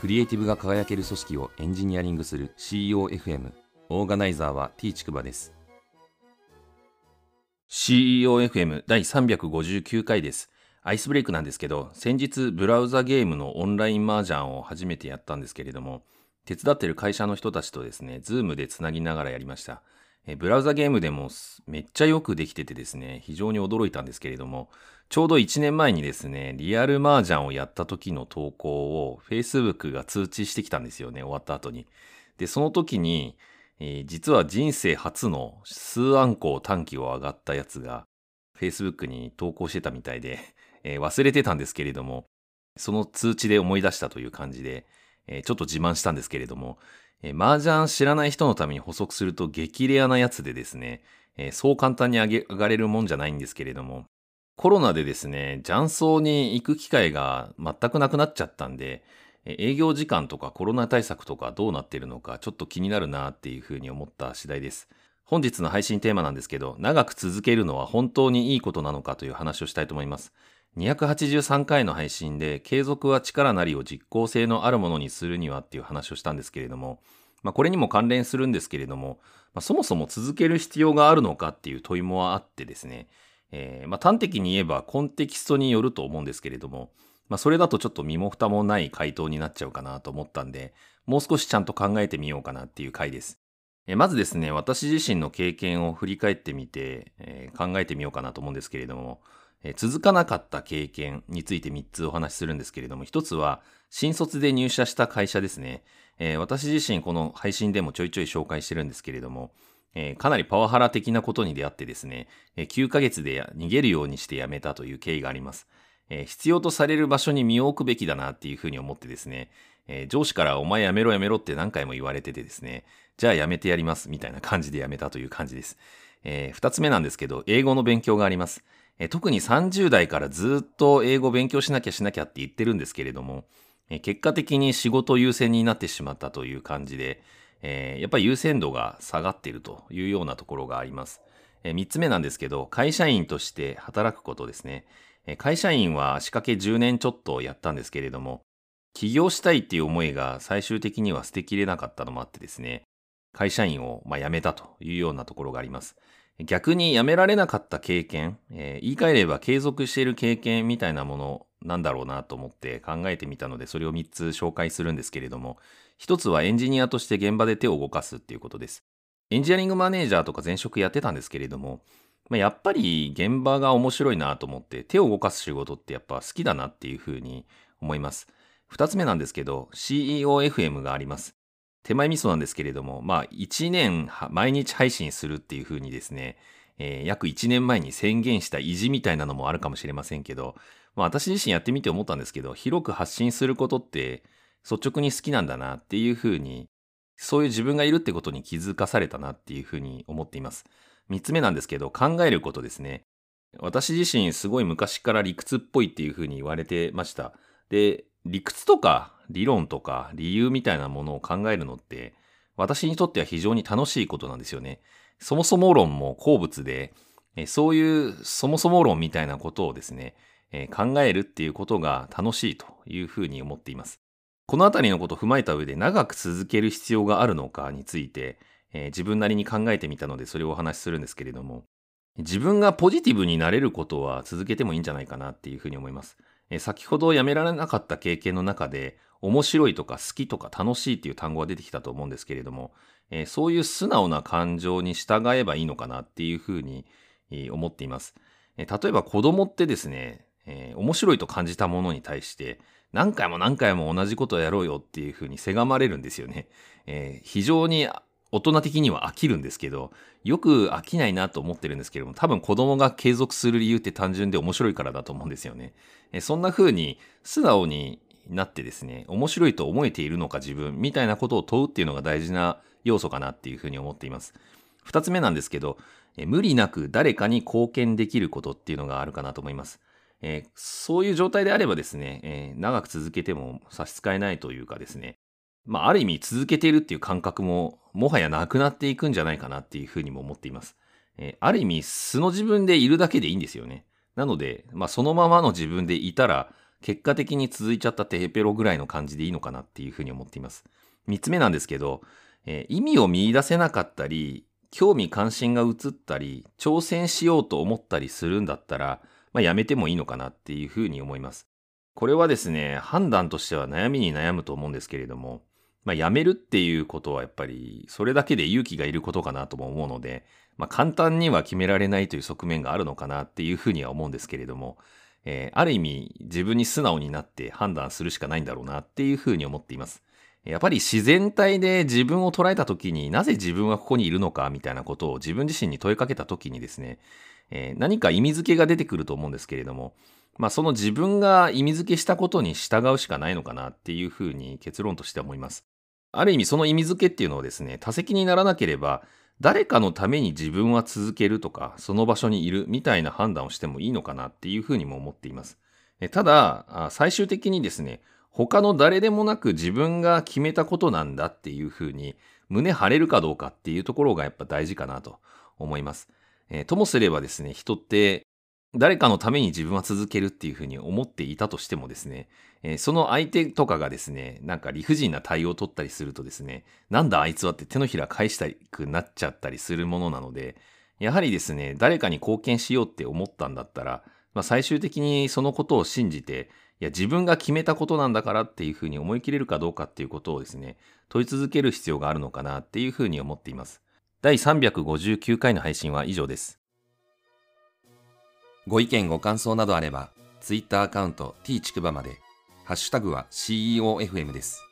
クリエイティブが輝ける組織をエンジニアリングする CEOFM オーガナイザーは T ちくばです。CEOFM 第359回です。アイスブレイクなんですけど先日ブラウザゲームのオンライン麻雀を初めてやったんですけれども手伝ってる会社の人たちとですね Zoom でつなぎながらやりました。えブラウザゲームでもめっちゃよくできててですね、非常に驚いたんですけれども、ちょうど1年前にですね、リアル麻雀をやった時の投稿を Facebook が通知してきたんですよね、終わった後に。で、その時に、えー、実は人生初の数暗号短期を上がったやつが Facebook に投稿してたみたいで、えー、忘れてたんですけれども、その通知で思い出したという感じで、えー、ちょっと自慢したんですけれども、えー、麻雀知らない人のために補足すると激レアなやつでですね、えー、そう簡単に上げ上がれるもんじゃないんですけれども、コロナでですね、雀荘に行く機会が全くなくなっちゃったんで、営業時間とかコロナ対策とかどうなってるのかちょっと気になるなっていうふうに思った次第です。本日の配信テーマなんですけど、長く続けるのは本当にいいことなのかという話をしたいと思います。283回の配信で継続は力なりを実効性のあるものにするにはっていう話をしたんですけれども、まあ、これにも関連するんですけれども、まあ、そもそも続ける必要があるのかっていう問いもあってですね、えー、まあ、端的に言えばコンテキストによると思うんですけれども、まあ、それだとちょっと身も蓋もない回答になっちゃうかなと思ったんで、もう少しちゃんと考えてみようかなっていう回です。えー、まずですね、私自身の経験を振り返ってみて、えー、考えてみようかなと思うんですけれども、え続かなかった経験について3つお話しするんですけれども、1つは新卒で入社した会社ですね。えー、私自身この配信でもちょいちょい紹介してるんですけれども、えー、かなりパワハラ的なことに出会ってですね、えー、9ヶ月で逃げるようにして辞めたという経緯があります。えー、必要とされる場所に身を置くべきだなっていうふうに思ってですね、えー、上司からお前辞めろ辞めろって何回も言われててですね、じゃあ辞めてやりますみたいな感じで辞めたという感じです。えー、二つ目なんですけど、英語の勉強があります。えー、特に30代からずっと英語勉強しなきゃしなきゃって言ってるんですけれども、結果的に仕事優先になってしまったという感じで、えー、やっぱり優先度が下がっているというようなところがあります。えー、3つ目なんですけど、会社員として働くことですね。えー、会社員は仕掛け10年ちょっとやったんですけれども、起業したいっていう思いが最終的には捨てきれなかったのもあってですね、会社員をま辞めたというようなところがあります。逆に辞められなかった経験、えー、言い換えれば継続している経験みたいなものなんだろうなと思って考えてみたので、それを3つ紹介するんですけれども、1つはエンジニアとして現場で手を動かすっていうことです。エンジニアリングマネージャーとか前職やってたんですけれども、まあ、やっぱり現場が面白いなと思って手を動かす仕事ってやっぱ好きだなっていうふうに思います。2つ目なんですけど、CEOFM があります。手前味噌なんですけれども、まあ、1年毎日配信するっていうふうにですね、えー、約1年前に宣言した意地みたいなのもあるかもしれませんけど、まあ、私自身やってみて思ったんですけど、広く発信することって率直に好きなんだなっていうふうに、そういう自分がいるってことに気づかされたなっていうふうに思っています。3つ目なんですけど、考えることですね。私自身すごい昔から理屈っぽいっていうふうに言われてました。で、理屈とか理論とか理由みたいなものを考えるのって、私にとっては非常に楽しいことなんですよね。そもそも論も好物で、そういうそもそも論みたいなことをですね、考えるっていうことが楽しいというふうに思っています。このあたりのことを踏まえた上で長く続ける必要があるのかについて、自分なりに考えてみたのでそれをお話しするんですけれども、自分がポジティブになれることは続けてもいいんじゃないかなっていうふうに思います。先ほどやめられなかった経験の中で、面白いとか好きとか楽しいっていう単語が出てきたと思うんですけれども、えー、そういう素直な感情に従えばいいのかなっていうふうに、え思っています。えー、例えば子供ってですね、えー、面白いと感じたものに対して何回も何回も同じことをやろうよっていうふうにせがまれるんですよね。えー、非常に大人的には飽きるんですけど、よく飽きないなと思ってるんですけれども、多分子供が継続する理由って単純で面白いからだと思うんですよね。え、そんな風に素直になってですね、面白いと思えているのか自分みたいなことを問うっていうのが大事な要素かなっていうふうに思っています。二つ目なんですけど、え無理なく誰かに貢献できることっていうのがあるかなと思います。えー、そういう状態であればですね、えー、長く続けても差し支えないというかですね、まあ、ある意味続けているっていう感覚ももはやなくなっていくんじゃないかなっていうふうにも思っています。えー、ある意味素の自分でいるだけでいいんですよね。なので、まあ、そのままの自分でいたら結果的に続いちゃったテヘペロぐらいの感じでいいのかなっていうふうに思っています。三つ目なんですけど、えー、意味を見出せなかったり、興味関心が移ったり、挑戦しようと思ったりするんだったら、まあ、やめてもいいのかなっていうふうに思います。これはですね、判断としては悩みに悩むと思うんですけれども、まあ、やめるっていうことはやっぱり、それだけで勇気がいることかなとも思うので、まあ、簡単には決められないという側面があるのかなっていうふうには思うんですけれども、えー、ある意味自分に素直になって判断するしかないんだろうなっていうふうに思っています。やっぱり自然体で自分を捉えた時になぜ自分はここにいるのかみたいなことを自分自身に問いかけた時にですね、えー、何か意味付けが出てくると思うんですけれども、まあその自分が意味付けしたことに従うしかないのかなっていうふうに結論として思います。ある意味その意味付けっていうのをですね、多責にならなければ誰かのために自分は続けるとか、その場所にいるみたいな判断をしてもいいのかなっていうふうにも思っています。ただ、最終的にですね、他の誰でもなく自分が決めたことなんだっていうふうに胸張れるかどうかっていうところがやっぱ大事かなと思います。えー、ともすればですね、人って誰かのために自分は続けるっていうふうに思っていたとしてもですね、えー、その相手とかがですね、なんか理不尽な対応を取ったりするとですね、なんだあいつはって手のひら返したくなっちゃったりするものなので、やはりですね、誰かに貢献しようって思ったんだったら、まあ、最終的にそのことを信じて、いや、自分が決めたことなんだからっていうふうに思い切れるかどうかっていうことをですね、問い続ける必要があるのかなっていうふうに思っています。第359回の配信は以上です。ご意見ご感想などあれば、ツイッターアカウント t ちくばまで、ハッシュタグは CEOFM です。